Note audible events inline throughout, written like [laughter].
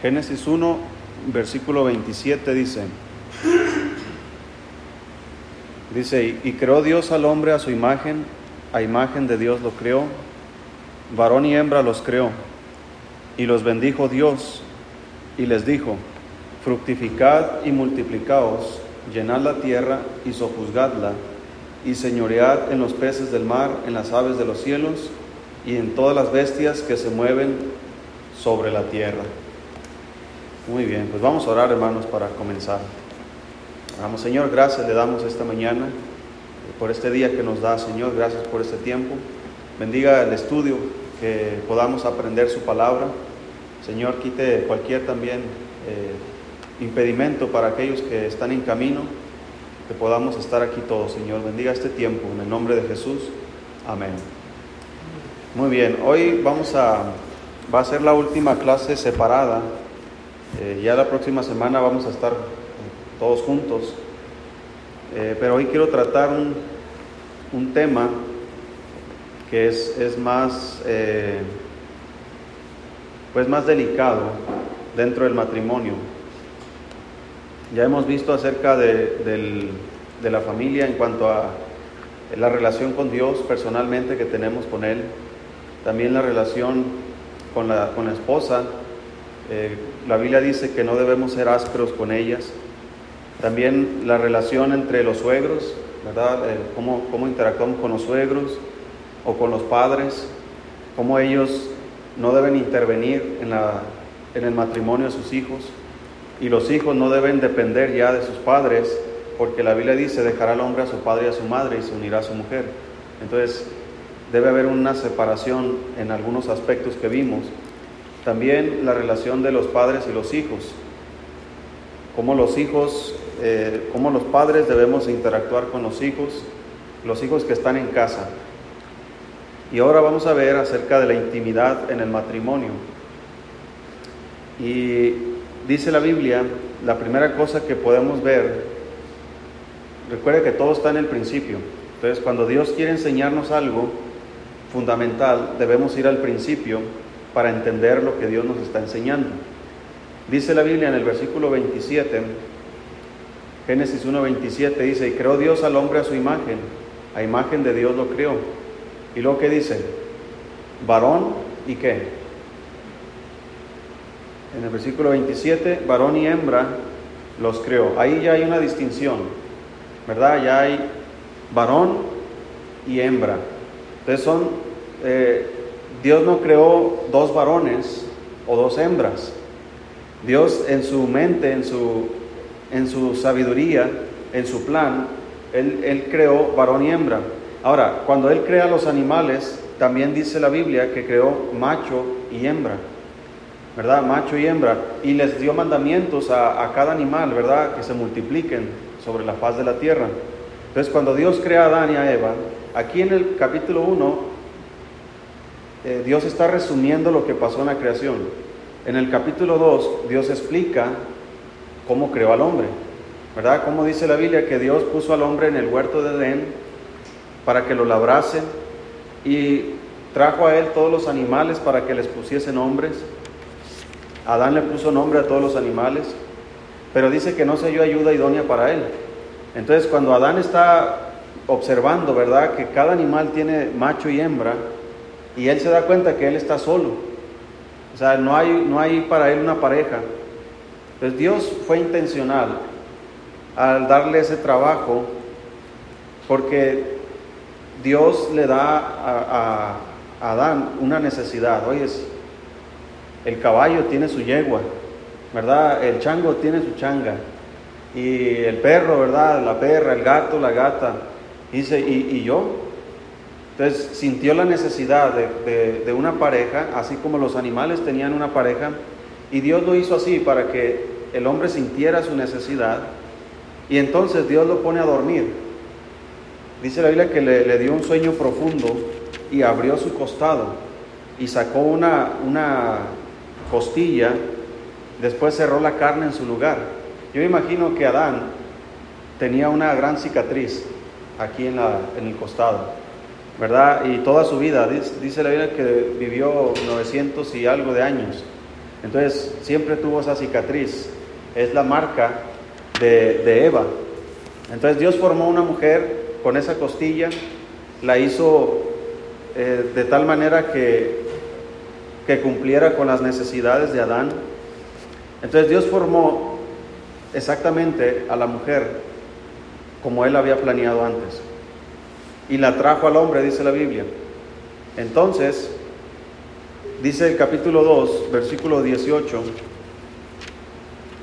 Génesis 1, versículo 27 dice, dice, y creó Dios al hombre a su imagen, a imagen de Dios lo creó, varón y hembra los creó, y los bendijo Dios, y les dijo, fructificad y multiplicaos, llenad la tierra y sojuzgadla, y señoread en los peces del mar, en las aves de los cielos, y en todas las bestias que se mueven sobre la tierra. Muy bien, pues vamos a orar hermanos para comenzar. Señor, gracias le damos esta mañana por este día que nos da, Señor, gracias por este tiempo. Bendiga el estudio, que podamos aprender su palabra. Señor, quite cualquier también eh, impedimento para aquellos que están en camino, que podamos estar aquí todos, Señor. Bendiga este tiempo, en el nombre de Jesús. Amén. Muy bien, hoy vamos a, va a ser la última clase separada eh, ya la próxima semana vamos a estar todos juntos, eh, pero hoy quiero tratar un, un tema que es, es más, eh, pues más delicado dentro del matrimonio. Ya hemos visto acerca de, del, de la familia en cuanto a la relación con Dios personalmente que tenemos con Él, también la relación con la, con la esposa, eh, la Biblia dice que no debemos ser ásperos con ellas. También la relación entre los suegros, ¿verdad? Eh, cómo, cómo, interactuamos con los suegros o con los padres, cómo ellos no deben intervenir en, la, en el matrimonio de sus hijos y los hijos no deben depender ya de sus padres porque la Biblia dice dejará al hombre a su padre y a su madre y se unirá a su mujer. Entonces debe haber una separación en algunos aspectos que vimos también la relación de los padres y los hijos. Cómo los hijos, eh, cómo los padres debemos interactuar con los hijos, los hijos que están en casa. Y ahora vamos a ver acerca de la intimidad en el matrimonio. Y dice la Biblia, la primera cosa que podemos ver, recuerde que todo está en el principio. Entonces, cuando Dios quiere enseñarnos algo fundamental, debemos ir al principio para entender lo que Dios nos está enseñando. Dice la Biblia en el versículo 27, Génesis 1.27 dice, y creó Dios al hombre a su imagen, a imagen de Dios lo creó. Y luego que dice, varón y qué. En el versículo 27, varón y hembra los creó. Ahí ya hay una distinción, ¿verdad? Ya hay varón y hembra. Entonces son eh, Dios no creó dos varones o dos hembras. Dios en su mente, en su, en su sabiduría, en su plan, él, él, creó varón y hembra. Ahora, cuando Él crea los animales, también dice la Biblia que creó macho y hembra, ¿verdad? Macho y hembra. Y les dio mandamientos a, a cada animal, ¿verdad? Que se multipliquen sobre la faz de la tierra. Entonces, cuando Dios crea a Adán y a Eva, aquí en el capítulo 1 eh, Dios está resumiendo lo que pasó en la creación. En el capítulo 2, Dios explica cómo creó al hombre. ¿Verdad? Como dice la Biblia que Dios puso al hombre en el huerto de Edén para que lo labrase y trajo a él todos los animales para que les pusiese nombres. Adán le puso nombre a todos los animales, pero dice que no se dio ayuda idónea para él. Entonces, cuando Adán está observando, ¿verdad? Que cada animal tiene macho y hembra, y él se da cuenta que él está solo. O sea, no hay, no hay para él una pareja. Pues Dios fue intencional al darle ese trabajo porque Dios le da a, Adán una necesidad. Oye, el caballo tiene su yegua, ¿verdad? El chango tiene su changa. Y el perro, ¿verdad? La perra, el gato, la gata. Dice, ¿y, y yo? Entonces sintió la necesidad de, una pareja, así como los animales tenían una pareja, y Dios lo hizo así para que el hombre sintiera su necesidad, y entonces Dios lo pone a dormir. Dice la Biblia que le, dio un sueño profundo y abrió su costado y sacó una, una costilla, después cerró la carne en su lugar. Yo imagino que Adán tenía una gran cicatriz aquí en, el costado. ¿Verdad? Y toda su vida, dice la Biblia que vivió 900 y algo de años. Entonces siempre tuvo esa cicatriz. Es la marca de, Eva. Entonces Dios formó una mujer con esa costilla, la hizo eh, de tal manera que, que cumpliera con las necesidades de Adán. Entonces Dios formó exactamente a la mujer como él había planeado antes. Y la trajo al hombre, dice la Biblia. Entonces, dice el capítulo 2, versículo 18,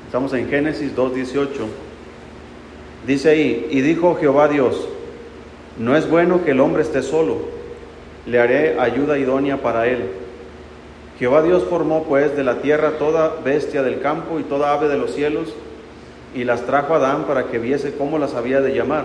estamos en Génesis 2, 18, dice ahí, y dijo Jehová Dios, no es bueno que el hombre esté solo, le haré ayuda idónea para él. Jehová Dios formó pues de la tierra toda bestia del campo y toda ave de los cielos, y las trajo a Adán para que viese cómo las había de llamar.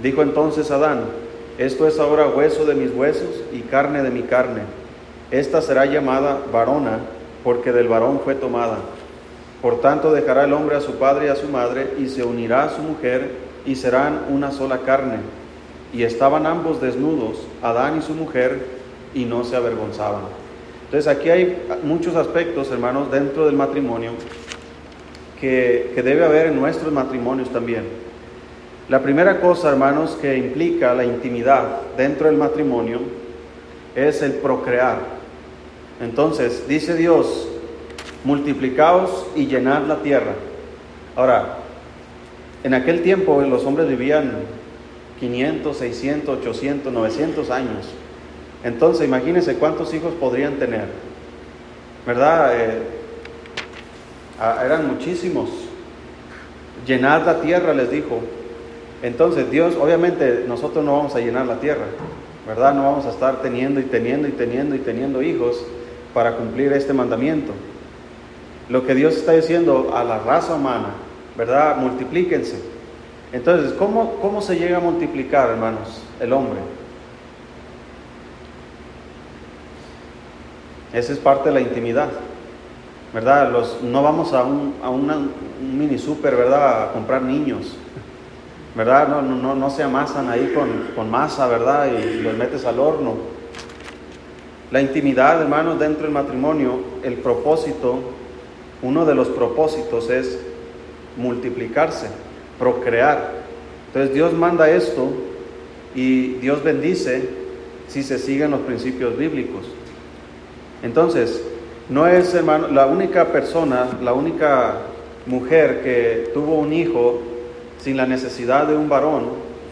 Dijo entonces Adán, esto es ahora hueso de mis huesos y carne de mi carne. Esta será llamada varona, porque del varón fue tomada. Por tanto dejará el hombre a su padre y a su madre, y se unirá a su mujer, y serán una sola carne. Y estaban ambos desnudos, Adán y su mujer, y no se avergonzaban. Entonces aquí hay muchos aspectos, hermanos, dentro del matrimonio que, debe haber en nuestros matrimonios también. La primera cosa, hermanos, que implica la intimidad dentro del matrimonio es el procrear. Entonces, dice Dios, multiplicaos y llenad la tierra. Ahora, en aquel tiempo los hombres vivían 500, 600, 800, 900 años. Entonces, imagínense cuántos hijos podrían tener. ¿Verdad? Eh, eran muchísimos. Llenad la tierra, les dijo. Entonces, Dios, obviamente, nosotros no vamos a llenar la tierra. ¿Verdad? No vamos a estar teniendo y teniendo y teniendo y teniendo hijos para cumplir este mandamiento. Lo que Dios está diciendo a la raza humana, ¿verdad? Multiplíquense. Entonces, ¿cómo, cómo se llega a multiplicar, hermanos, el hombre? Esa es parte de la intimidad, ¿verdad? Los, no vamos a un, a un mini super, ¿verdad? A comprar niños, ¿verdad? No, no, no se amasan ahí con, con masa, ¿verdad? Y los metes al horno. La intimidad, hermanos, dentro del matrimonio, el propósito, uno de los propósitos es multiplicarse, procrear. Entonces Dios manda esto y Dios bendice si se siguen los principios bíblicos. Entonces, no es, hermano, la única persona, la única mujer que tuvo un hijo sin la necesidad de un varón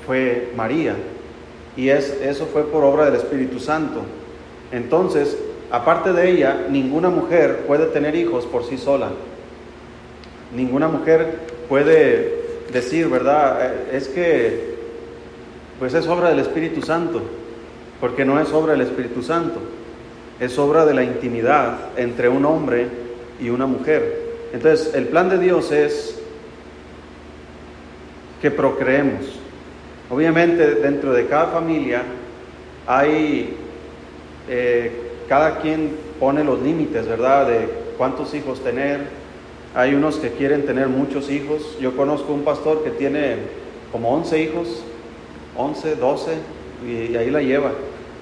fue María. Y es, eso fue por obra del Espíritu Santo. Entonces, aparte de ella, ninguna mujer puede tener hijos por sí sola. Ninguna mujer puede decir, ¿verdad? Eh, es que, pues es obra del Espíritu Santo, porque no es obra del Espíritu Santo es obra de la intimidad entre un hombre y una mujer. Entonces, el plan de Dios es que procreemos. Obviamente, dentro de cada familia hay, eh, cada quien pone los límites, ¿verdad? De cuántos hijos tener. Hay unos que quieren tener muchos hijos. Yo conozco un pastor que tiene como 11 hijos, 11, 12, y ahí la lleva.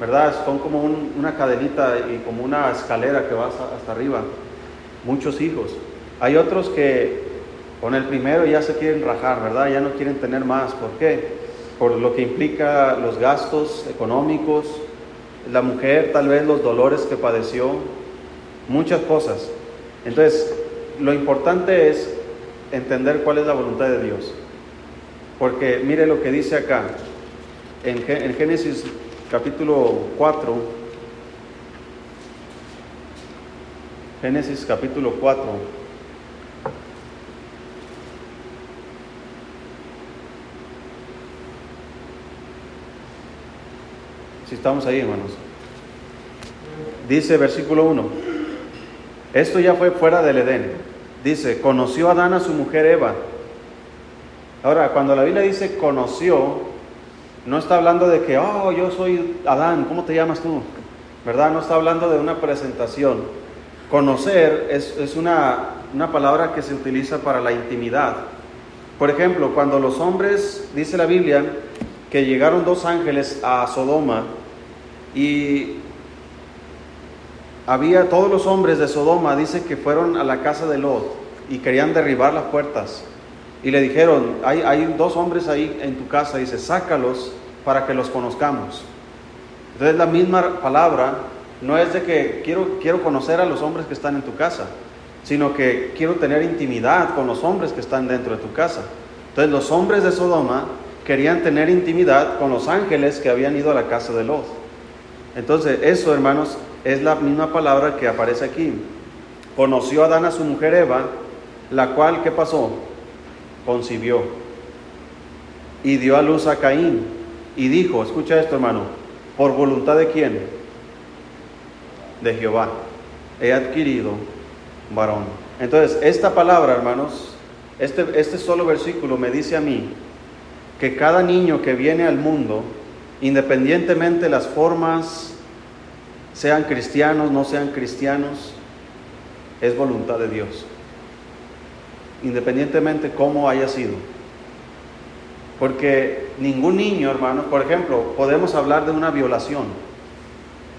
¿verdad? Son como una cadenita y como una escalera que va hasta, arriba. Muchos hijos. Hay otros que con el primero ya se quieren rajar, ¿verdad? Ya no quieren tener más. ¿Por qué? Por lo que implica los gastos económicos, la mujer tal vez los dolores que padeció, muchas cosas. Entonces, lo importante es entender cuál es la voluntad de Dios. Porque mire lo que dice acá, en, Génesis capítulo 4, Génesis capítulo 4. Si estamos ahí, hermanos. Dice versículo 1. Esto ya fue fuera del Edén. Dice, conoció Adán a su mujer Eva. Ahora, cuando la Biblia dice conoció, no está hablando de que, oh, yo soy Adán, ¿cómo te llamas tú? ¿Verdad? No está hablando de una presentación. Conocer es, es una, una palabra que se utiliza para la intimidad. Por ejemplo, cuando los hombres, dice la Biblia, que llegaron dos ángeles a Sodoma y había todos los hombres de Sodoma, dice que fueron a la casa de Lot y querían derribar las puertas. Y le dijeron, hay, dos hombres ahí en tu casa, dice, sácalos para que los conozcamos. Entonces la misma palabra no es de que quiero, quiero conocer a los hombres que están en tu casa, sino que quiero tener intimidad con los hombres que están dentro de tu casa. Entonces los hombres de Sodoma querían tener intimidad con los ángeles que habían ido a la casa de Lot. Entonces eso, hermanos, es la misma palabra que aparece aquí. Conoció Adán a su mujer Eva, la cual, ¿qué pasó? Concibió. Y dio a luz a Caín. Y dijo, escucha esto hermano, ¿por voluntad de quién? De Jehová. He adquirido varón. Entonces, esta palabra, hermanos, este, este solo versículo me dice a mí que cada niño que viene al mundo, independientemente de las formas sean cristianos, no sean cristianos, es voluntad de Dios, independientemente cómo haya sido. Porque ningún niño, hermanos, por ejemplo, podemos hablar de una violación.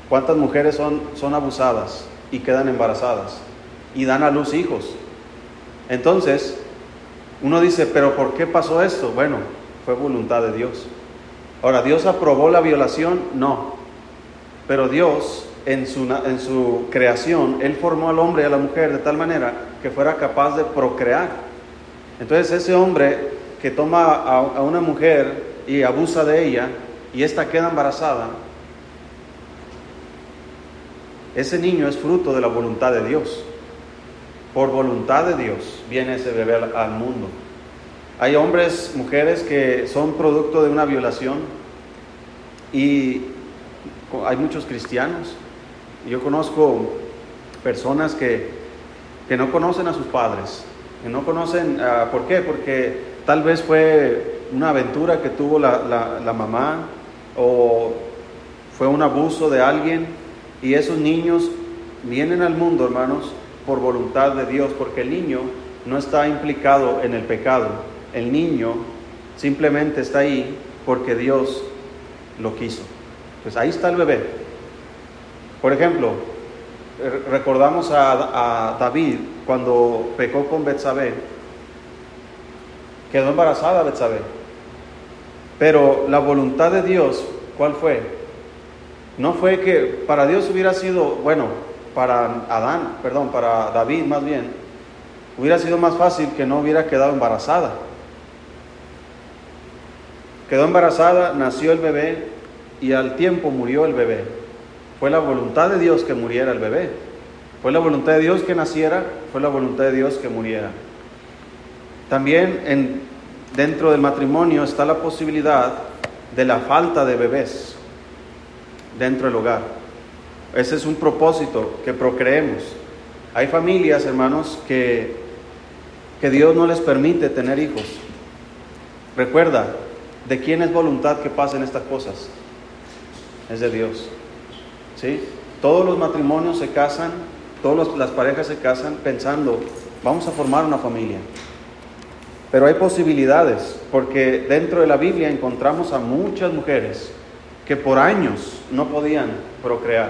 ¿Cuántas mujeres son, son abusadas y quedan embarazadas y dan a luz hijos? Entonces, uno dice, pero ¿por qué pasó esto? Bueno, fue voluntad de Dios. Ahora, ¿Dios aprobó la violación? No. Pero Dios en su, en su creación, Él formó al hombre y a la mujer de tal manera que fuera capaz de procrear. Entonces ese hombre que toma a, a una mujer y abusa de ella y ésta queda embarazada, ese niño es fruto de la voluntad de Dios. Por voluntad de Dios viene ese bebé al, al mundo. Hay hombres, mujeres que son producto de una violación y hay muchos cristianos yo conozco personas que, no conocen a sus padres, que no conocen, ah, ¿por qué? Porque tal vez fue una aventura que tuvo la, la mamá o fue un abuso de alguien y esos niños vienen al mundo, hermanos, por voluntad de Dios, porque el niño no está implicado en el pecado, el niño simplemente está ahí porque Dios lo quiso. Pues ahí está el bebé, por ejemplo, recordamos a, David cuando pecó con Betsabé, quedó embarazada Betsabé. Pero la voluntad de Dios, ¿cuál fue? No fue que para Dios hubiera sido, bueno, para Adán, perdón, para David más bien, hubiera sido más fácil que no hubiera quedado embarazada. Quedó embarazada, nació el bebé y al tiempo murió el bebé. Fue la voluntad de Dios que muriera el bebé. Fue la voluntad de Dios que naciera, fue la voluntad de Dios que muriera. También en, dentro del matrimonio está la posibilidad de la falta de bebés dentro del hogar. Ese es un propósito, que procreemos. Hay familias, hermanos, que, que Dios no les permite tener hijos. Recuerda, ¿de quién es voluntad que pasen estas cosas? Es de Dios. ¿sí? Todos los matrimonios se casan, todas las parejas se casan pensando, vamos a formar una familia. Pero hay posibilidades, porque dentro de la Biblia encontramos a muchas mujeres que por años no podían procrear.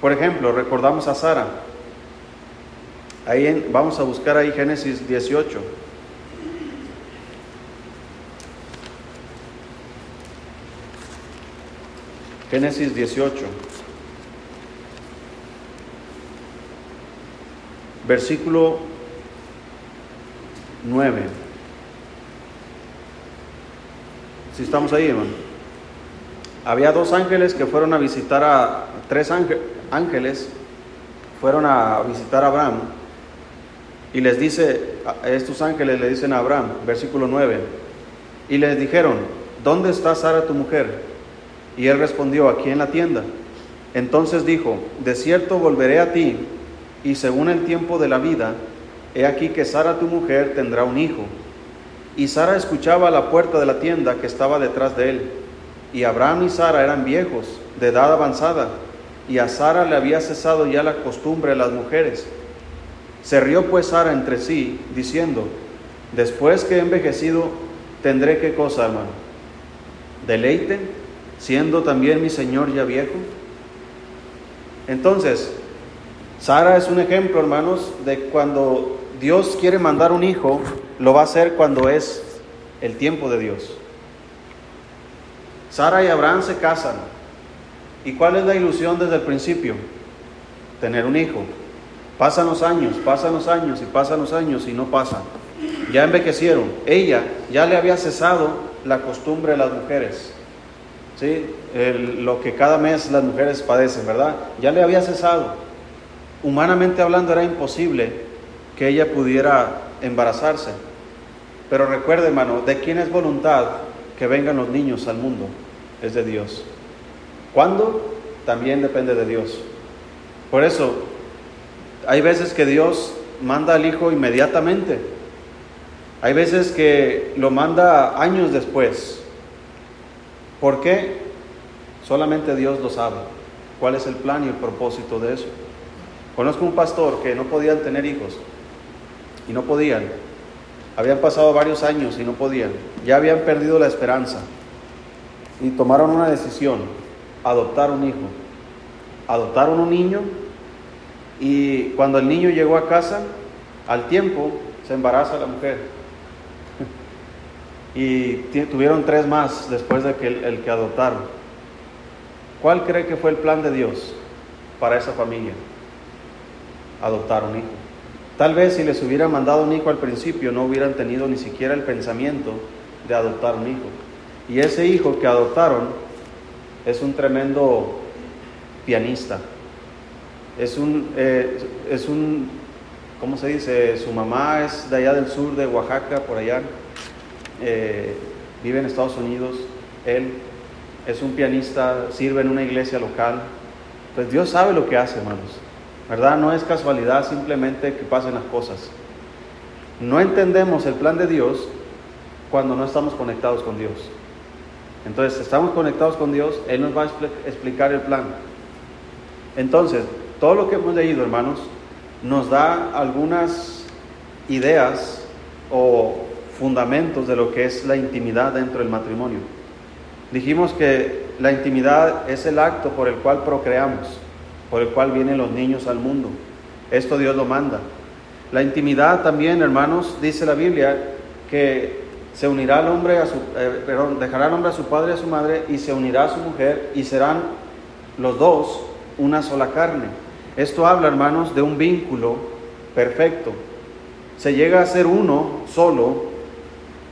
Por ejemplo, recordamos a Sara. Ahí vamos a buscar ahí Génesis 18. Génesis 18. versículo 9. Si estamos ahí, hermano. Había dos ángeles que fueron a visitar a, tres ángeles, fueron a visitar a Abraham y les dice, estos ángeles le dicen a Abraham, versículo 9, y les dijeron, ¿dónde está Sara tu mujer? Y él respondió, aquí en la tienda. Entonces dijo, de cierto volveré a ti y según el tiempo de la vida, he aquí que Sara tu mujer tendrá un hijo. Y Sara escuchaba a la puerta de la tienda que estaba detrás de él. Y Abraham y Sara eran viejos, de edad avanzada, y a Sara le había cesado ya la costumbre de las mujeres. Se rió pues Sara entre sí, diciendo, después que he envejecido, tendré qué cosa, hermano? Deleite, siendo también mi Señor ya viejo. Entonces, Sara es un ejemplo, hermanos, de cuando Dios quiere mandar un hijo, lo va a hacer cuando es el tiempo de Dios. Sara y Abraham se casan. ¿Y cuál es la ilusión desde el principio? Tener un hijo. Pasan los años, pasan los años y pasan los años y no pasan. Ya envejecieron. Ella ya le había cesado la costumbre de las mujeres. ¿Sí? lo que cada mes las mujeres padecen, ¿verdad? Ya le había cesado. Humanamente hablando era imposible que ella pudiera embarazarse. Pero recuerde, hermano, ¿de quién es voluntad que vengan los niños al mundo? Es de Dios. ¿Cuándo? También depende de Dios. Por eso, hay veces que Dios manda al Hijo inmediatamente. Hay veces que lo manda años después. ¿Por qué? Solamente Dios lo sabe. ¿Cuál es el plan y el propósito de eso? Conozco un pastor que no podían tener hijos y no podían. Habían pasado varios años y no podían. Ya habían perdido la esperanza. Y tomaron una decisión, adoptar un hijo. Adoptaron un niño y cuando el niño llegó a casa, al tiempo se embaraza la mujer. Y tuvieron tres más después de que el que adoptaron. ¿Cuál cree que fue el plan de Dios para esa familia? Adoptar un hijo. Tal vez si les hubiera mandado un hijo al principio no hubieran tenido ni siquiera el pensamiento de adoptar un hijo. Y ese hijo que adoptaron es un tremendo pianista. Es un, eh, es un, ¿cómo se dice? Su mamá es de allá del sur de Oaxaca, por allá. Eh, vive en Estados Unidos. Él es un pianista, sirve en una iglesia local. Pues Dios sabe lo que hace, hermanos. ¿verdad? No es casualidad simplemente que pasen las cosas. No entendemos el plan de Dios cuando no estamos conectados con Dios. Entonces, estamos conectados con Dios, Él nos va a explicar el plan. Entonces, todo lo que hemos leído, hermanos, nos da algunas ideas o fundamentos de lo que es la intimidad dentro del matrimonio. Dijimos que la intimidad es el acto por el cual procreamos por el cual vienen los niños al mundo. Esto Dios lo manda. La intimidad también, hermanos, dice la Biblia que se unirá al hombre a su, eh, perdón, dejará al hombre a su padre y a su madre y se unirá a su mujer y serán los dos una sola carne. Esto habla, hermanos, de un vínculo perfecto. Se llega a ser uno solo.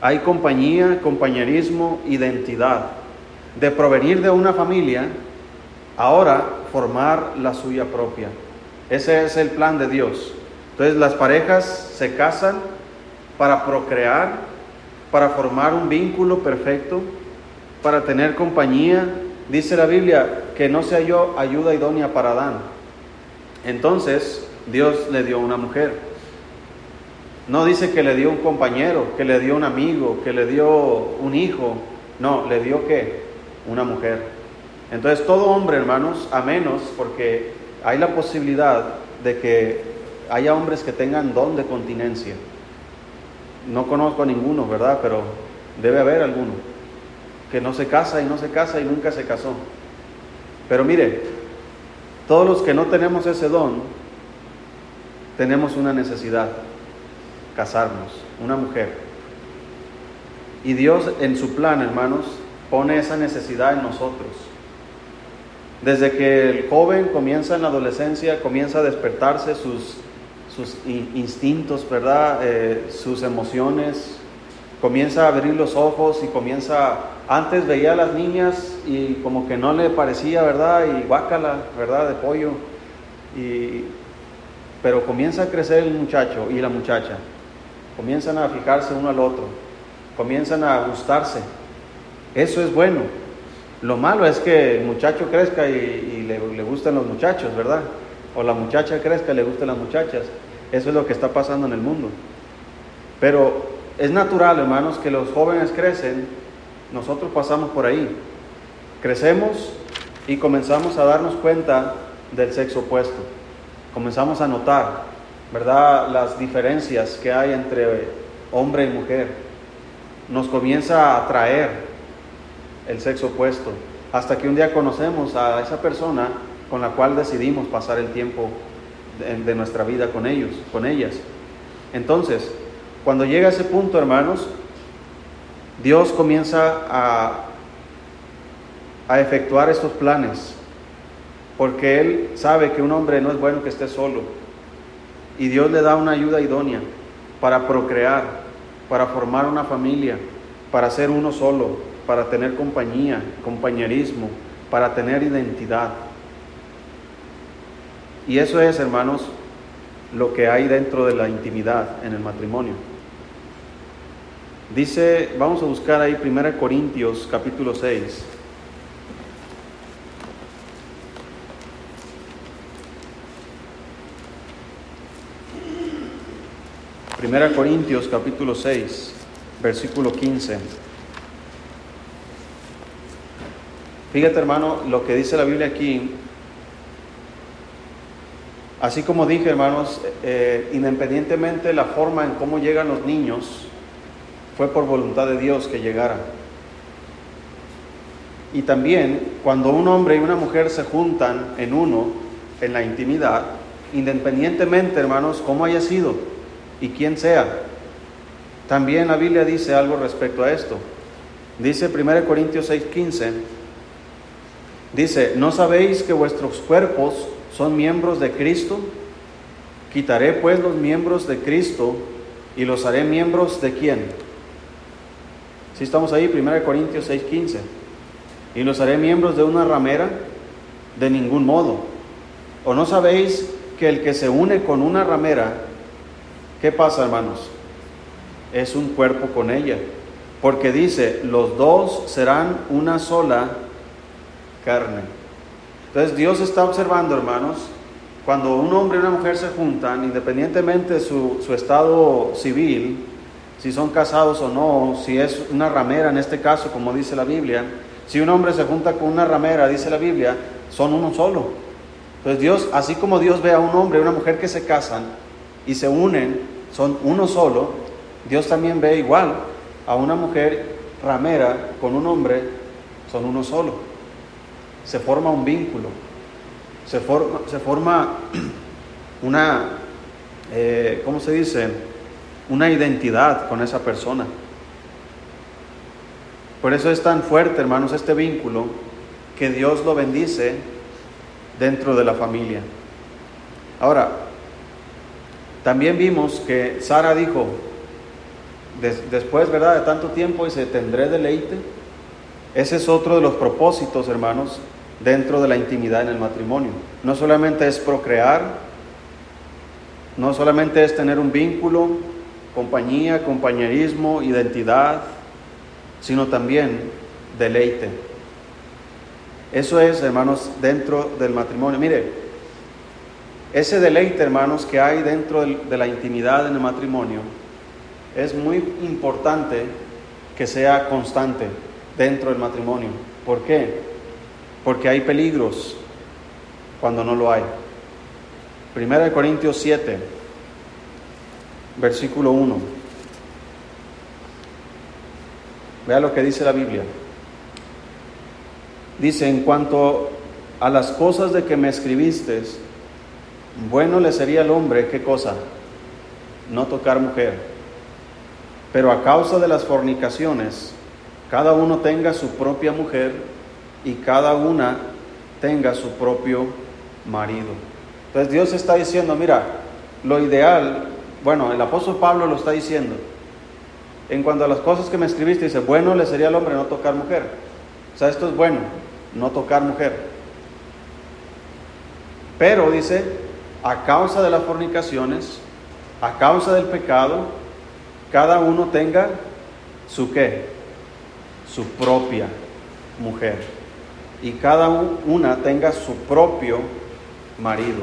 Hay compañía, compañerismo, identidad. De provenir de una familia, ahora formar la suya propia. Ese es el plan de Dios. Entonces las parejas se casan para procrear, para formar un vínculo perfecto, para tener compañía. Dice la Biblia que no se halló ayuda idónea para Adán. Entonces Dios le dio una mujer. No dice que le dio un compañero, que le dio un amigo, que le dio un hijo. No, le dio qué? Una mujer. Entonces todo hombre, hermanos, a menos porque hay la posibilidad de que haya hombres que tengan don de continencia. No conozco a ninguno, ¿verdad? Pero debe haber alguno que no se casa y no se casa y nunca se casó. Pero mire, todos los que no tenemos ese don, tenemos una necesidad, casarnos, una mujer. Y Dios en su plan, hermanos, pone esa necesidad en nosotros. Desde que el joven comienza en la adolescencia, comienza a despertarse sus, sus instintos, ¿verdad? Eh, sus emociones, comienza a abrir los ojos y comienza, antes veía a las niñas y como que no le parecía, ¿verdad? Y guácala, ¿verdad? De pollo. Y, pero comienza a crecer el muchacho y la muchacha, comienzan a fijarse uno al otro, comienzan a gustarse. Eso es bueno. Lo malo es que el muchacho crezca y, le, gustan los muchachos, ¿verdad? o la muchacha crezca, le gusten las muchachas. Eso es lo que está pasando en el mundo. Pero es natural, hermanos, que los jóvenes crecen, nosotros pasamos por ahí. Crecemos y comenzamos a darnos cuenta del sexo opuesto. Comenzamos a notar, ¿verdad?, las diferencias que hay entre hombre y mujer. Nos comienza a atraer el sexo opuesto, hasta que un día conocemos a esa persona con la cual decidimos pasar el tiempo de, nuestra vida con ellos, con ellas. Entonces, cuando llega ese punto, hermanos, Dios comienza a, a efectuar estos planes, porque Él sabe que un hombre no es bueno que esté solo, y Dios le da una ayuda idónea para procrear, para formar una familia, para ser uno solo, para tener compañía, compañerismo, para tener identidad. Y eso es, hermanos, lo que hay dentro de la intimidad en el matrimonio. Dice, vamos a buscar ahí 1 Corintios capítulo 6. Primera Corintios capítulo 6, versículo 15. Fíjate hermano, lo que dice la Biblia aquí Así como dije, hermanos, eh, independientemente de la forma en cómo llegan los niños, fue por voluntad de Dios que llegaran. Y también cuando un hombre y una mujer se juntan en uno, en la intimidad, independientemente, hermanos, cómo haya sido y quién sea, también la Biblia dice algo respecto a esto. Dice 1 Corintios 6:15, dice, ¿no sabéis que vuestros cuerpos son miembros de Cristo? Quitaré pues los miembros de Cristo y los haré miembros de quién? Si estamos ahí, 1 Corintios 6:15. Y los haré miembros de una ramera de ningún modo. ¿O no sabéis que el que se une con una ramera, ¿qué pasa, hermanos? Es un cuerpo con ella. Porque dice, los dos serán una sola carne. Entonces Dios está observando, hermanos, cuando un hombre y una mujer se juntan, independientemente de su, estado civil, si son casados o no, si es una ramera en este caso, como dice la Biblia, si un hombre se junta con una ramera, dice la Biblia, son uno solo. Entonces Dios, así como Dios ve a un hombre y una mujer que se casan y se unen, son uno solo, Dios también ve igual a una mujer ramera con un hombre, son uno solo se forma un vínculo, se forma, se forma [clears throat] una, eh, ¿cómo se dice? Una identidad con esa persona. Por eso es tan fuerte, hermanos, este vínculo que Dios lo bendice dentro de la familia. Ahora, también vimos que Sara dijo, después, ¿verdad? De tanto tiempo, dice, tendré deleite. Ese es otro de los propósitos, hermanos, dentro de la intimidad en el matrimonio. No solamente es procrear, no solamente es tener un vínculo, compañía, compañerismo, identidad, sino también deleite. Eso es, hermanos, dentro del matrimonio. Mire, ese deleite, hermanos, que hay dentro de la intimidad en el matrimonio, es muy importante que sea constante dentro del matrimonio. ¿Por qué? porque hay peligros cuando no lo hay. Primera de Corintios 7, versículo 1. Vea lo que dice la Biblia. Dice, en cuanto a las cosas de que me escribiste, bueno le sería al hombre, ¿qué cosa? No tocar mujer. Pero a causa de las fornicaciones, cada uno tenga su propia mujer y cada una tenga su propio marido. Entonces Dios está diciendo, mira, lo ideal, bueno, el apóstol Pablo lo está diciendo, en cuanto a las cosas que me escribiste, dice, bueno le sería al hombre no tocar mujer. O sea, esto es bueno, no tocar mujer. Pero dice, a causa de las fornicaciones, a causa del pecado, cada uno tenga su qué, su propia mujer y cada una tenga su propio marido.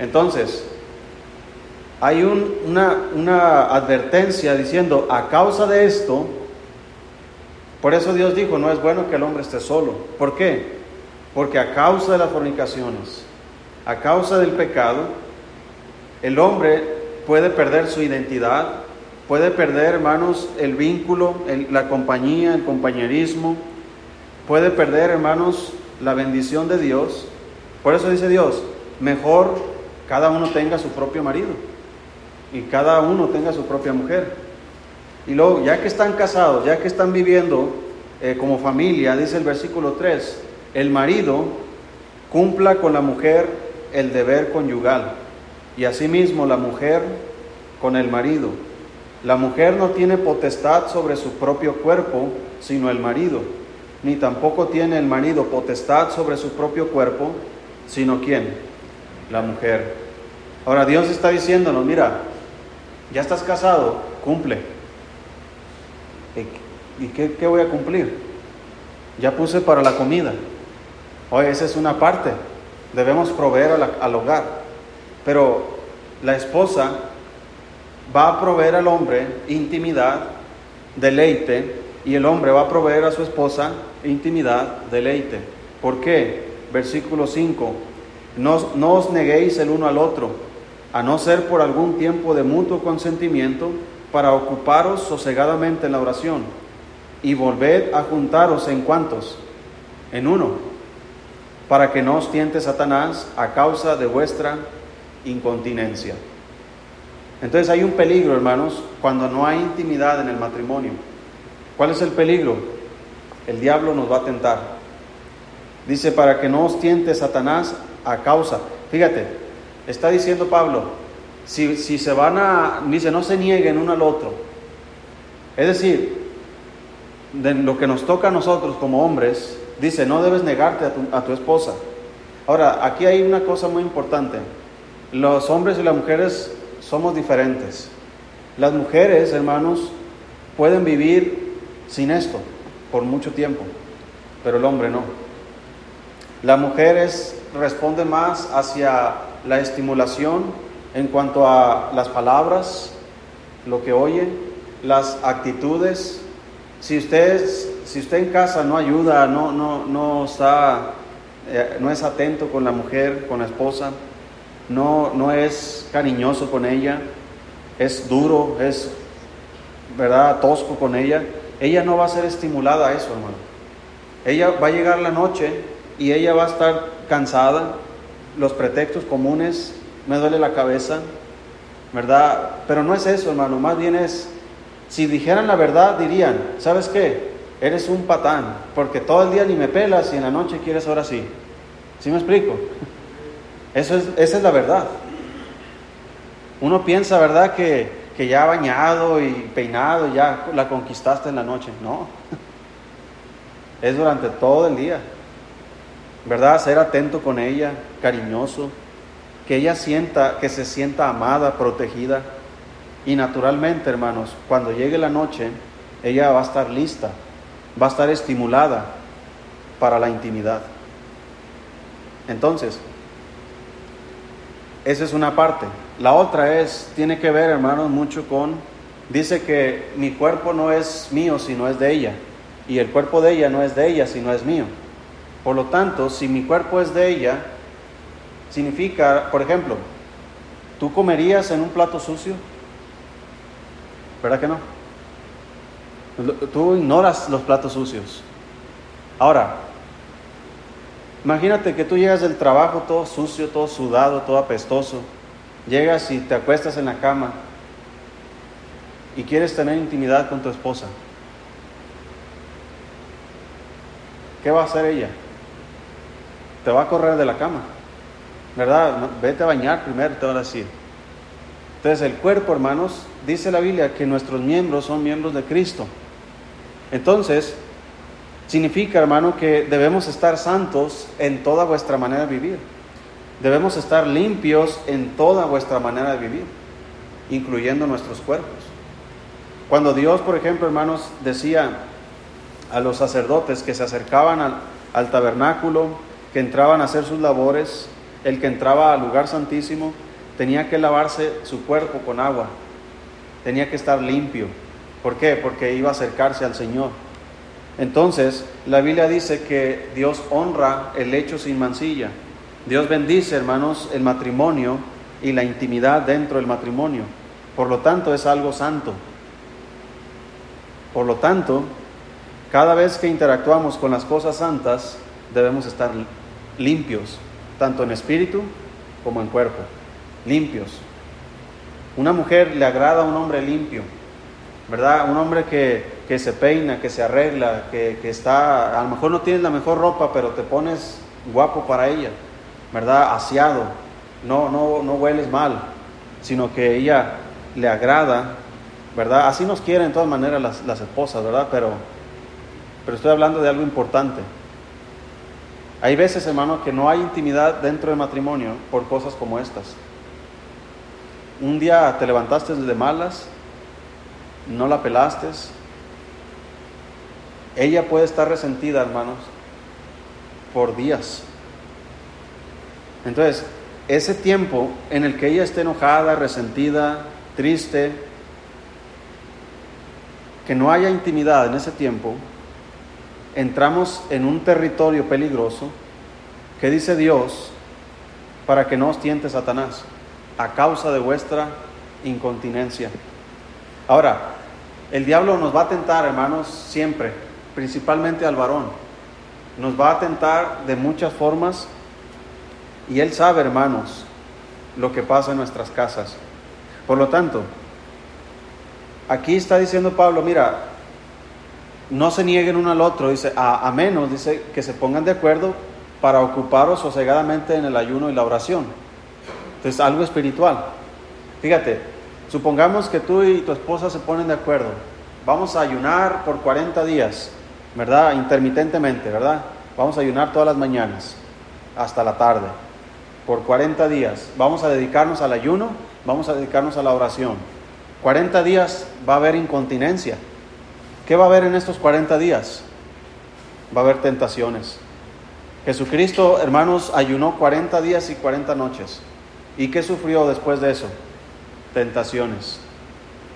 Entonces, hay una, una advertencia diciendo, a causa de esto, por eso Dios dijo, no es bueno que el hombre esté solo. ¿Por qué? Porque a causa de las fornicaciones, a causa del pecado, el hombre puede perder su identidad, puede perder, hermanos, el vínculo, la compañía, el compañerismo, puede perder, hermanos, la bendición de Dios. Por eso dice Dios, mejor cada uno tenga su propio marido y cada uno tenga su propia mujer. Y luego, ya que están casados, ya que están viviendo eh, como familia, dice el versículo 3, el marido cumpla con la mujer el deber conyugal y asimismo la mujer con el marido. La mujer no tiene potestad sobre su propio cuerpo, sino el marido, ni tampoco tiene el marido potestad sobre su propio cuerpo, sino quién? La mujer. Ahora Dios está diciéndonos, mira, ya estás casado, cumple. ¿Y qué, voy a cumplir? Ya puse para la comida. Oye, esa es una parte. Debemos proveer al hogar. Pero la esposa va a proveer al hombre intimidad, deleite, y el hombre va a proveer a su esposa intimidad, deleite. ¿Por qué? Versículo 5. No, no os neguéis el uno al otro, a no ser por algún tiempo de mutuo consentimiento, para ocuparos sosegadamente en la oración, y volved a juntaros en cuantos, en uno, para que no os tiente Satanás a causa de vuestra incontinencia. Entonces hay un peligro, hermanos, cuando no hay intimidad en el matrimonio. ¿Cuál es el peligro? El diablo nos va a tentar. Dice, para que no os tiente Satanás a causa. Fíjate, está diciendo Pablo, si, si se van a, dice, no se nieguen uno al otro. Es decir, de lo que nos toca a nosotros como hombres, dice, no debes negarte a tu, a tu esposa. Ahora, aquí hay una cosa muy importante. Los hombres y las mujeres somos diferentes. Las mujeres, hermanos, pueden vivir sin esto por mucho tiempo, pero el hombre no. La mujer responde más hacia la estimulación en cuanto a las palabras, lo que oye, las actitudes. Si usted, si usted en casa no ayuda, no, no, no está, eh, no es atento con la mujer, con la esposa, no, no es cariñoso con ella, es duro, es, ¿verdad?, tosco con ella, ella no va a ser estimulada a eso, hermano. Ella va a llegar la noche y ella va a estar cansada, los pretextos comunes, me duele la cabeza, ¿verdad? Pero no es eso, hermano, más bien es, si dijeran la verdad, dirían, ¿sabes qué? Eres un patán, porque todo el día ni me pelas y en la noche quieres ahora sí. ¿Sí me explico? [laughs] Eso es, esa es la verdad. Uno piensa, ¿verdad?, que, que ya bañado y peinado ya la conquistaste en la noche. No. [laughs] Es durante todo el día. ¿Verdad? Ser atento con ella, cariñoso, que ella sienta, que se sienta amada, protegida. Y naturalmente, hermanos, cuando llegue la noche, ella va a estar lista, va a estar estimulada para la intimidad. Entonces, esa es una parte. La otra es, tiene que ver, hermanos, mucho con, dice que mi cuerpo no es mío, sino es de ella. Y el cuerpo de ella no es de ella, sino es mío. Por lo tanto, si mi cuerpo es de ella, significa, por ejemplo, ¿tú comerías en un plato sucio? ¿Verdad que no? Tú ignoras los platos sucios. Ahora, Imagínate que tú llegas del trabajo todo sucio, todo sudado, todo apestoso. Llegas y te acuestas en la cama y quieres tener intimidad con tu esposa. ¿Qué va a hacer ella? Te va a correr de la cama. ¿Verdad? Vete a bañar primero, te va a decir. Entonces el cuerpo, hermanos, dice la Biblia que nuestros miembros son miembros de Cristo. Entonces, Significa, hermano, que debemos estar santos en toda vuestra manera de vivir. Debemos estar limpios en toda vuestra manera de vivir, incluyendo nuestros cuerpos. Cuando Dios, por ejemplo, hermanos, decía a los sacerdotes que se acercaban al, tabernáculo, que entraban a hacer sus labores, el que entraba al lugar santísimo, tenía que lavarse su cuerpo con agua, tenía que estar limpio. ¿Por qué? Porque iba a acercarse al Señor. Entonces, la Biblia dice que Dios honra el hecho sin mancilla. Dios bendice, hermanos, el matrimonio y la intimidad dentro del matrimonio. Por lo tanto, es algo santo. Por lo tanto, cada vez que interactuamos con las cosas santas, debemos estar limpios, tanto en espíritu como en cuerpo. Limpios. Una mujer le agrada a un hombre limpio, ¿verdad? Un hombre que, se peina, que se arregla, que, que, está, a lo mejor no tienes la mejor ropa, pero te pones guapo para ella, ¿verdad? Aseado, no, no, no hueles mal, sino que ella le agrada, ¿verdad? Así nos quieren de todas maneras las, las esposas, ¿verdad? Pero, pero estoy hablando de algo importante. Hay veces, hermano, que no hay intimidad dentro del matrimonio por cosas como estas. Un día te levantaste de malas, no la pelaste. Ella puede estar resentida, hermanos, por días. Entonces, ese tiempo en el que ella esté enojada, resentida, triste, que no haya intimidad en ese tiempo, entramos en un territorio peligroso que dice Dios para que no os tiente Satanás a causa de vuestra incontinencia. Ahora, el diablo nos va a tentar, hermanos, siempre, principalmente al varón. Nos va a tentar de muchas formas y él sabe, hermanos, lo que pasa en nuestras casas. Por lo tanto, aquí está diciendo Pablo, mira, no se nieguen uno al otro, dice, a, a menos, dice, que se pongan de acuerdo para ocuparos sosegadamente en el ayuno y la oración. Entonces, algo espiritual. Fíjate, Supongamos que tú y tu esposa se ponen de acuerdo. Vamos a ayunar por 40 días, ¿verdad? Intermitentemente, ¿verdad? Vamos a ayunar todas las mañanas hasta la tarde. Por 40 días. Vamos a dedicarnos al ayuno, vamos a dedicarnos a la oración. 40 días va a haber incontinencia. ¿Qué va a haber en estos 40 días? Va a haber tentaciones. Jesucristo, hermanos, ayunó 40 días y 40 noches. ¿Y qué sufrió después de eso? tentaciones.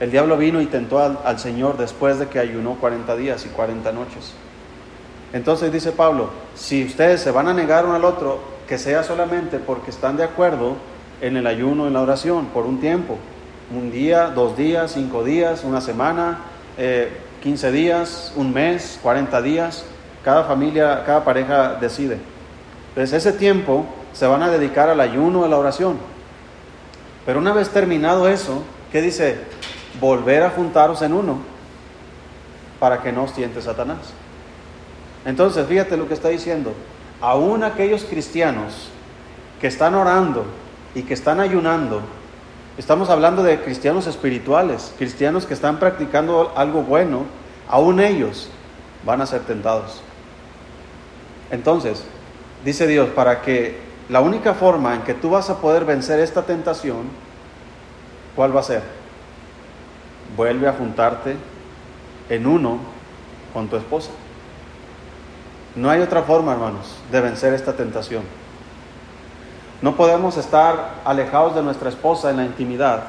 El diablo vino y tentó al, Señor después de que ayunó 40 días y 40 noches. Entonces dice Pablo, si ustedes se van a negar uno al otro, que sea solamente porque están de acuerdo en el ayuno, en la oración, por un tiempo. Un día, dos días, cinco días, una semana, eh, 15 días, un mes, 40 días. Cada familia, cada pareja decide. Entonces ese tiempo se van a dedicar al ayuno, a la oración. Pero una vez terminado eso, ¿qué dice? Volver a juntaros en uno para que no os tiente Satanás. Entonces, fíjate lo que está diciendo. Aún aquellos cristianos que están orando y que están ayunando, estamos hablando de cristianos espirituales, cristianos que están practicando algo bueno, aún ellos van a ser tentados. Entonces, dice Dios, para que la única forma en que tú vas a poder vencer esta tentación, ¿cuál va a ser? Vuelve a juntarte en uno con tu esposa. No hay otra forma, hermanos, de vencer esta tentación. No podemos estar alejados de nuestra esposa en la intimidad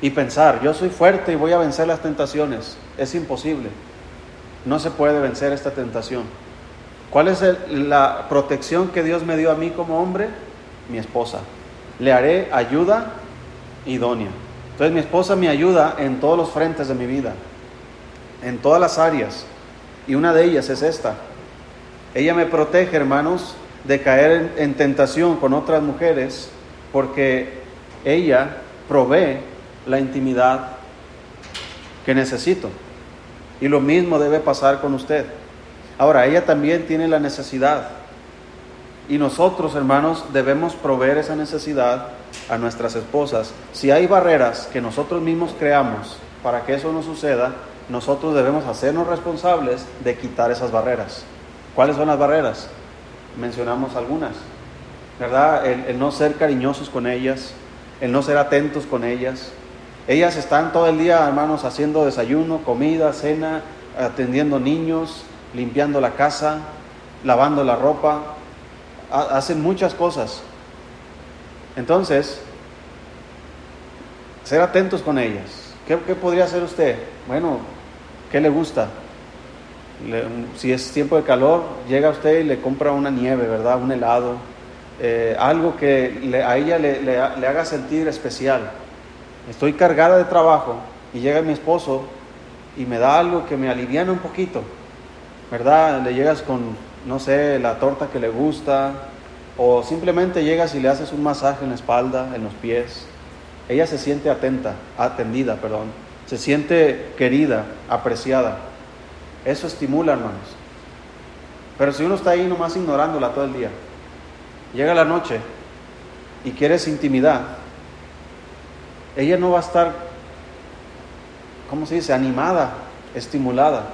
y pensar, yo soy fuerte y voy a vencer las tentaciones. Es imposible. No se puede vencer esta tentación. ¿Cuál es la protección que Dios me dio a mí como hombre? Mi esposa. Le haré ayuda idónea. Entonces mi esposa me ayuda en todos los frentes de mi vida, en todas las áreas. Y una de ellas es esta. Ella me protege, hermanos, de caer en, en tentación con otras mujeres, porque ella provee la intimidad que necesito. Y lo mismo debe pasar con usted. Ahora, ella también tiene la necesidad. Y nosotros, hermanos, debemos proveer esa necesidad a nuestras esposas. Si hay barreras que nosotros mismos creamos para que eso no suceda, nosotros debemos hacernos responsables de quitar esas barreras. ¿Cuáles son las barreras? Mencionamos algunas, ¿verdad? El, no ser cariñosos con ellas, el no ser atentos con ellas. Ellas están todo el día, hermanos, haciendo desayuno, comida, cena, atendiendo niños, limpiando la casa, lavando la ropa, hacen muchas cosas. Entonces, ser atentos con ellas. ¿Qué, podría hacer usted? Bueno, ¿qué le gusta? si es tiempo de calor, llega usted y le compra una nieve, ¿verdad? Un helado, eh, algo que a ella le, le, haga sentir especial. Estoy cargada de trabajo y llega mi esposo y me da algo que me aliviana un poquito, ¿verdad? Le llegas con, no sé, la torta que le gusta, o simplemente llegas y le haces un masaje en la espalda, en los pies. Ella se siente atenta, atendida, perdón. Se siente querida, apreciada. Eso estimula, hermanos. Pero si uno está ahí nomás ignorándola todo el día, llega la noche y quieres intimidad, ella no va a estar, ¿cómo se dice?, animada, estimulada.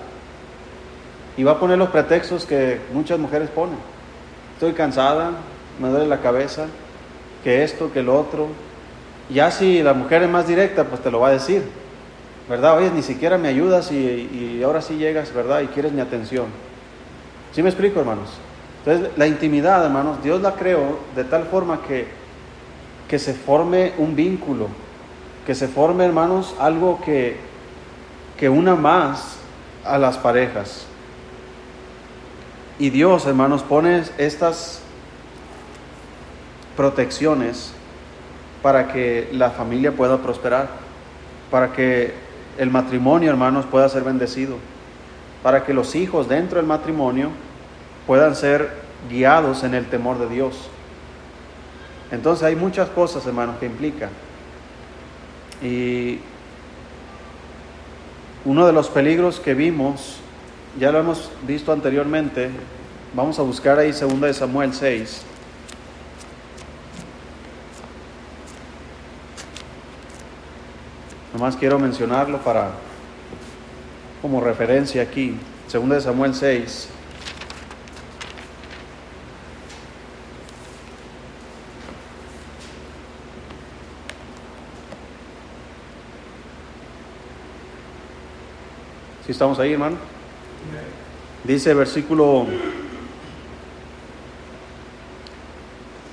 Y va a poner los pretextos que muchas mujeres ponen. Estoy cansada, me duele la cabeza, que esto, que lo otro. Ya si la mujer es más directa, pues te lo va a decir, ¿verdad? Oye, ni siquiera me ayudas y, ahora sí llegas, ¿verdad? Y quieres mi atención. ¿Sí me explico, hermanos? Entonces, la intimidad, hermanos, Dios la creó de tal forma que, que se forme un vínculo, que se forme, hermanos, algo que, que una más a las parejas. Y Dios, hermanos, pone estas protecciones para que la familia pueda prosperar, para que el matrimonio, hermanos, pueda ser bendecido, para que los hijos dentro del matrimonio puedan ser guiados en el temor de Dios. Entonces hay muchas cosas, hermanos, que implican. Y uno de los peligros que vimos, ya lo hemos visto anteriormente, vamos a buscar ahí 2 de Samuel 6. Nomás quiero mencionarlo para como referencia aquí. Segunda de Samuel 6. Si estamos ahí, hermano? Dice versículo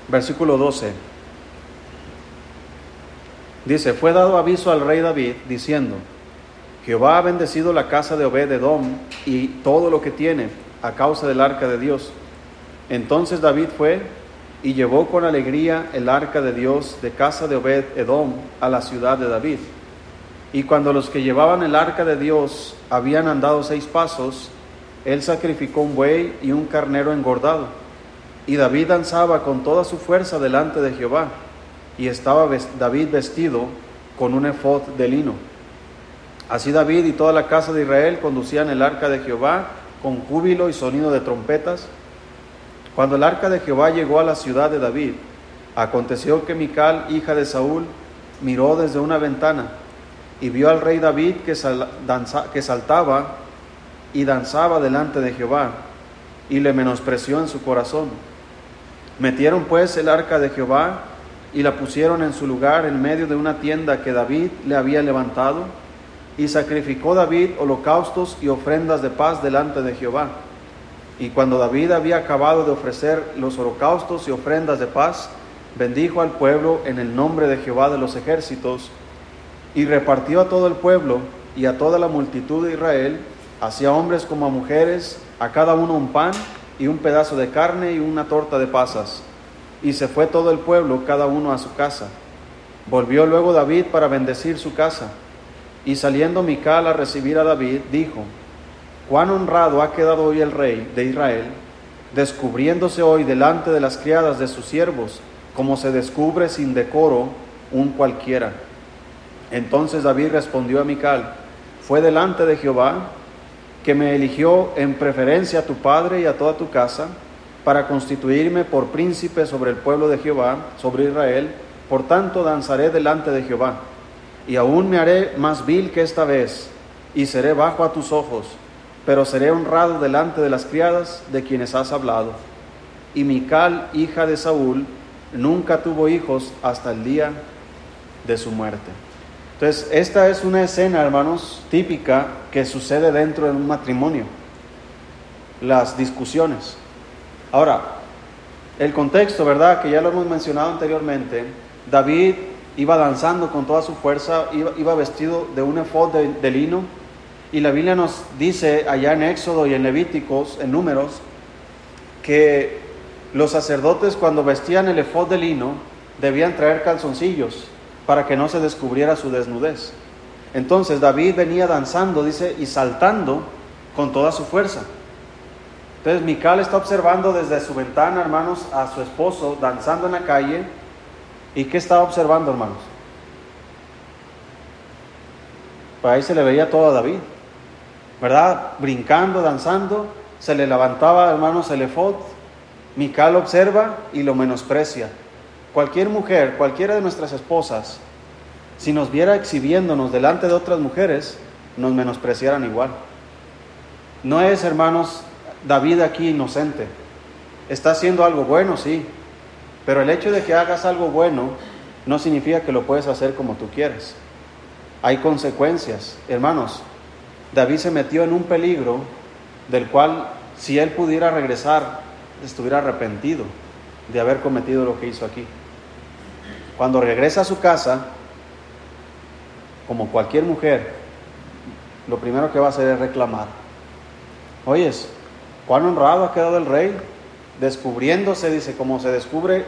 versículo 12. Dice, fue dado aviso al rey David diciendo, Jehová ha bendecido la casa de Obed Edom y todo lo que tiene a causa del arca de Dios. Entonces David fue y llevó con alegría el arca de Dios de casa de Obed Edom a la ciudad de David. Y cuando los que llevaban el arca de Dios habían andado seis pasos, él sacrificó un buey y un carnero engordado. Y David danzaba con toda su fuerza delante de Jehová y estaba David vestido con un efod de lino. Así David y toda la casa de Israel conducían el arca de Jehová con júbilo y sonido de trompetas. Cuando el arca de Jehová llegó a la ciudad de David, aconteció que Mical, hija de Saúl, miró desde una ventana y vio al rey David que, que saltaba y danzaba delante de Jehová, y le menospreció en su corazón. Metieron pues el arca de Jehová y la pusieron en su lugar en medio de una tienda que David le había levantado, y sacrificó David holocaustos y ofrendas de paz delante de Jehová. Y cuando David había acabado de ofrecer los holocaustos y ofrendas de paz, bendijo al pueblo en el nombre de Jehová de los ejércitos, y repartió a todo el pueblo y a toda la multitud de Israel, hacia hombres como a mujeres, a cada uno un pan y un pedazo de carne y una torta de pasas y se fue todo el pueblo, cada uno a su casa. Volvió luego David para bendecir su casa. Y saliendo Mical a recibir a David, dijo, cuán honrado ha quedado hoy el rey de Israel, descubriéndose hoy delante de las criadas de sus siervos, como se descubre sin decoro un cualquiera. Entonces David respondió a Mical, fue delante de Jehová, que me eligió en preferencia a tu padre y a toda tu casa, para constituirme por príncipe sobre el pueblo de Jehová, sobre Israel. Por tanto, danzaré delante de Jehová. Y aún me haré más vil que esta vez, y seré bajo a tus ojos, pero seré honrado delante de las criadas de quienes has hablado. Y Mical, hija de Saúl, nunca tuvo hijos hasta el día de su muerte. Entonces, esta es una escena, hermanos, típica que sucede dentro de un matrimonio. Las discusiones. Ahora, el contexto, ¿verdad? Que ya lo hemos mencionado anteriormente. David iba danzando con toda su fuerza, iba, vestido de un efod de, lino. Y la Biblia nos dice allá en Éxodo y en Levíticos, en números, que los sacerdotes cuando vestían el efod de lino debían traer calzoncillos para que no se descubriera su desnudez. Entonces David venía danzando, dice, y saltando con toda su fuerza. Entonces Mical está observando desde su ventana, hermanos, a su esposo danzando en la calle. ¿Y qué estaba observando, hermanos? Pues ahí se le veía todo a David, ¿verdad? Brincando, danzando, se le levantaba, hermanos, el efod. Mical observa y lo menosprecia. Cualquier mujer, cualquiera de nuestras esposas, si nos viera exhibiéndonos delante de otras mujeres, nos menospreciaran igual. No es, hermanos, David aquí inocente. Está haciendo algo bueno, sí, pero el hecho de que hagas algo bueno no significa que lo puedes hacer como tú quieres. Hay consecuencias. Hermanos, David se metió en un peligro del cual si él pudiera regresar, estuviera arrepentido de haber cometido lo que hizo aquí. Cuando regresa a su casa, como cualquier mujer, lo primero que va a hacer es reclamar. Oyes, Cuán honrado ha quedado el rey, descubriéndose, dice, como se descubre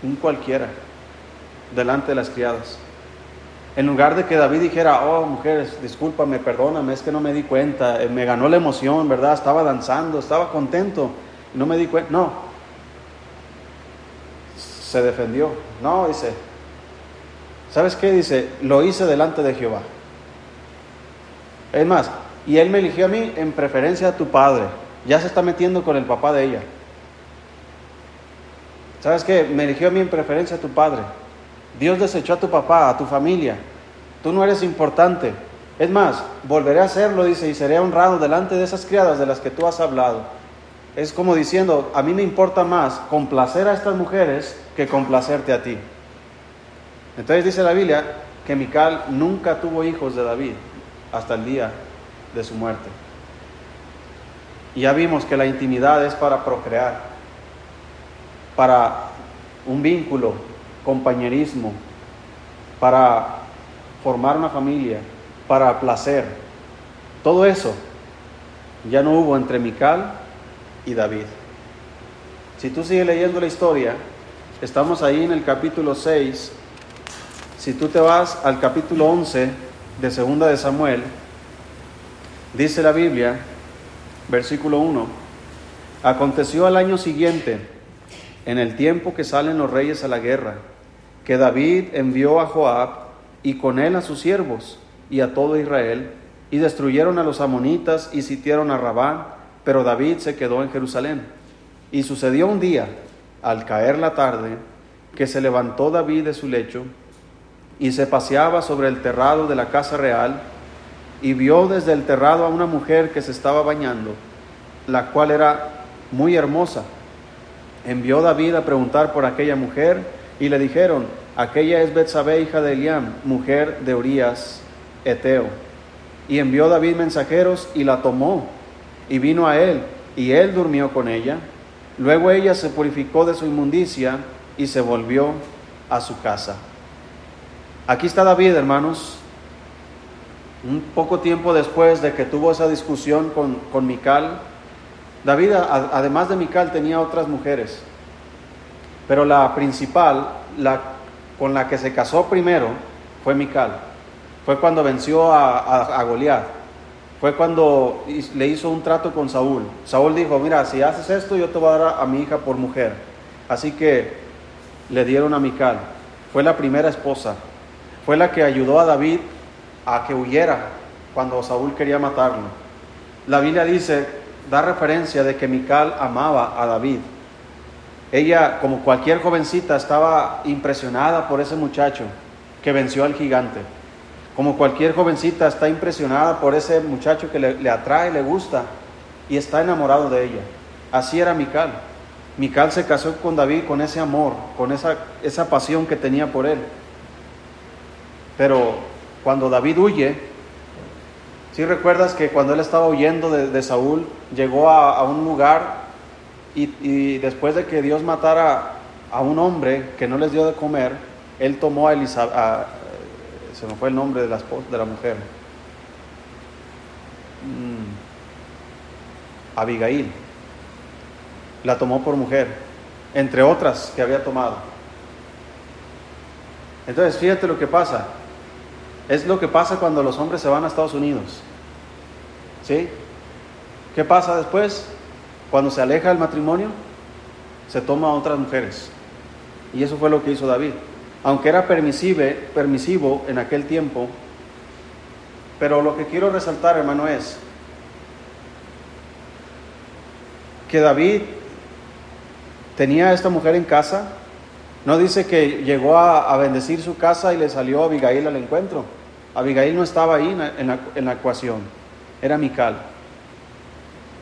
un cualquiera delante de las criadas. En lugar de que David dijera, oh mujeres, discúlpame, perdóname, es que no me di cuenta, eh, me ganó la emoción, ¿verdad? Estaba danzando, estaba contento, no me di cuenta. No, se defendió. No, dice, ¿sabes qué? Dice, lo hice delante de Jehová. Es más, y él me eligió a mí en preferencia a tu padre. Ya se está metiendo con el papá de ella. ¿Sabes qué? Me eligió a mí en preferencia a tu padre. Dios desechó a tu papá, a tu familia. Tú no eres importante. Es más, volveré a hacerlo, dice, y seré honrado delante de esas criadas de las que tú has hablado. Es como diciendo, a mí me importa más complacer a estas mujeres que complacerte a ti. Entonces dice la Biblia que Mical nunca tuvo hijos de David hasta el día de su muerte. Y ya vimos que la intimidad es para procrear, para un vínculo, compañerismo, para formar una familia, para placer. Todo eso ya no hubo entre Mical y David. Si tú sigues leyendo la historia, estamos ahí en el capítulo 6. Si tú te vas al capítulo 11 de Segunda de Samuel, Dice la Biblia, versículo 1, aconteció al año siguiente, en el tiempo que salen los reyes a la guerra, que David envió a Joab y con él a sus siervos y a todo Israel, y destruyeron a los amonitas y sitiaron a Rabá, pero David se quedó en Jerusalén. Y sucedió un día, al caer la tarde, que se levantó David de su lecho y se paseaba sobre el terrado de la casa real, y vio desde el terrado a una mujer que se estaba bañando, la cual era muy hermosa. Envió David a preguntar por aquella mujer y le dijeron, aquella es Betsabé, hija de Eliam, mujer de Urias, Eteo. Y envió David mensajeros y la tomó y vino a él y él durmió con ella. Luego ella se purificó de su inmundicia y se volvió a su casa. Aquí está David, hermanos, un poco tiempo después de que tuvo esa discusión con, con Mical, David, además de Mical, tenía otras mujeres, pero la principal, la con la que se casó primero, fue Mical. Fue cuando venció a, a, Goliat. Fue cuando le hizo un trato con Saúl. Saúl dijo, mira, si haces esto, yo te voy a dar a, mi hija por mujer. Así que le dieron a Mical. Fue la primera esposa. Fue la que ayudó a David a que huyera cuando Saúl quería matarlo. La Biblia dice, da referencia de que Mical amaba a David. Ella, como cualquier jovencita, estaba impresionada por ese muchacho que venció al gigante. Como cualquier jovencita está impresionada por ese muchacho que le, le atrae, le gusta y está enamorado de ella. Así era Mical. Mical se casó con David con ese amor, con esa, esa pasión que tenía por él. Pero cuando David huye, si recuerdas que cuando él estaba huyendo de, Saúl, llegó a, un lugar y, después de que Dios matara a un hombre que no les dio de comer, él tomó a Elizabeth, se me fue el nombre de la, de la mujer, mm, Abigail, la tomó por mujer, entre otras que había tomado. Entonces, fíjate lo que pasa. Es lo que pasa cuando los hombres se van a Estados Unidos. ¿Sí? ¿Qué pasa después? Cuando se aleja del matrimonio, se toma a otras mujeres. Y eso fue lo que hizo David. Aunque era permisible, permisivo en aquel tiempo, pero lo que quiero resaltar, hermano, es que David tenía a esta mujer en casa. No dice que llegó a, bendecir su casa y le salió Abigail al encuentro. Abigail no estaba ahí en la, en la ecuación, era Mical.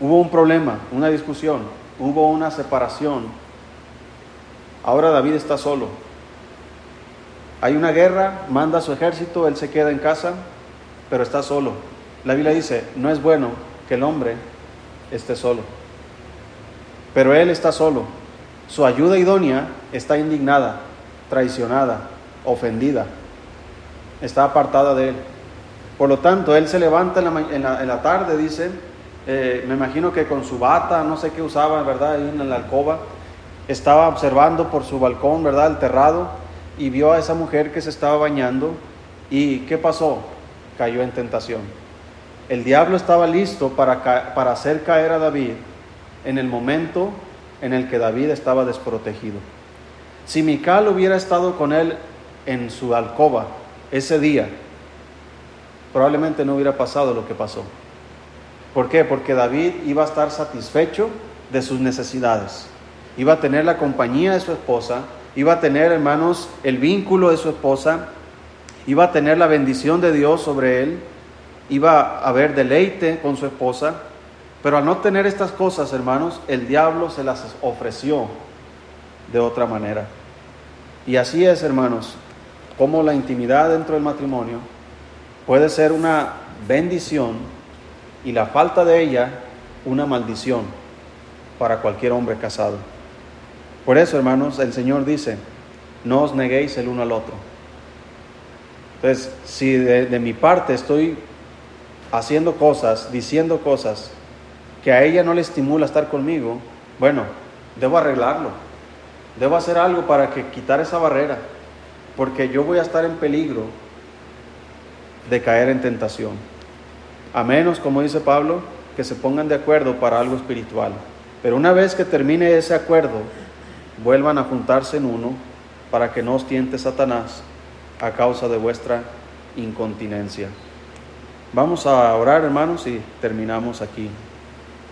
Hubo un problema, una discusión, hubo una separación. Ahora David está solo. Hay una guerra, manda su ejército, él se queda en casa, pero está solo. La Biblia dice, no es bueno que el hombre esté solo. Pero él está solo. Su ayuda idónea está indignada, traicionada, ofendida. Está apartada de él. Por lo tanto, él se levanta en la, en la tarde, dice, eh, me imagino que con su bata, no sé qué usaba, ¿verdad? Ahí en la alcoba, estaba observando por su balcón, ¿verdad? El terrado y vio a esa mujer que se estaba bañando y ¿qué pasó? Cayó en tentación. El diablo estaba listo para, para hacer caer a David en el momento en el que David estaba desprotegido. Si Mical hubiera estado con él en su alcoba ese día, probablemente no hubiera pasado lo que pasó. ¿Por qué? Porque David iba a estar satisfecho de sus necesidades. Iba a tener la compañía de su esposa, iba a tener, hermanos, el vínculo de su esposa, iba a tener la bendición de Dios sobre él, iba a haber deleite con su esposa, pero al no tener estas cosas, hermanos, el diablo se las ofreció de otra manera. Y así es, hermanos, como la intimidad dentro del matrimonio puede ser una bendición y la falta de ella una maldición para cualquier hombre casado. Por eso, hermanos, el Señor dice, no os neguéis el uno al otro. Entonces, si de, mi parte estoy haciendo cosas, diciendo cosas que a ella no le estimula estar conmigo, bueno, debo arreglarlo. Debo hacer algo para que quitar esa barrera, porque yo voy a estar en peligro de caer en tentación a menos, como dice Pablo, que se pongan de acuerdo para algo espiritual. Pero una vez que termine ese acuerdo, vuelvan a juntarse en uno para que no os tiente Satanás a causa de vuestra incontinencia. Vamos a orar, hermanos, y terminamos aquí.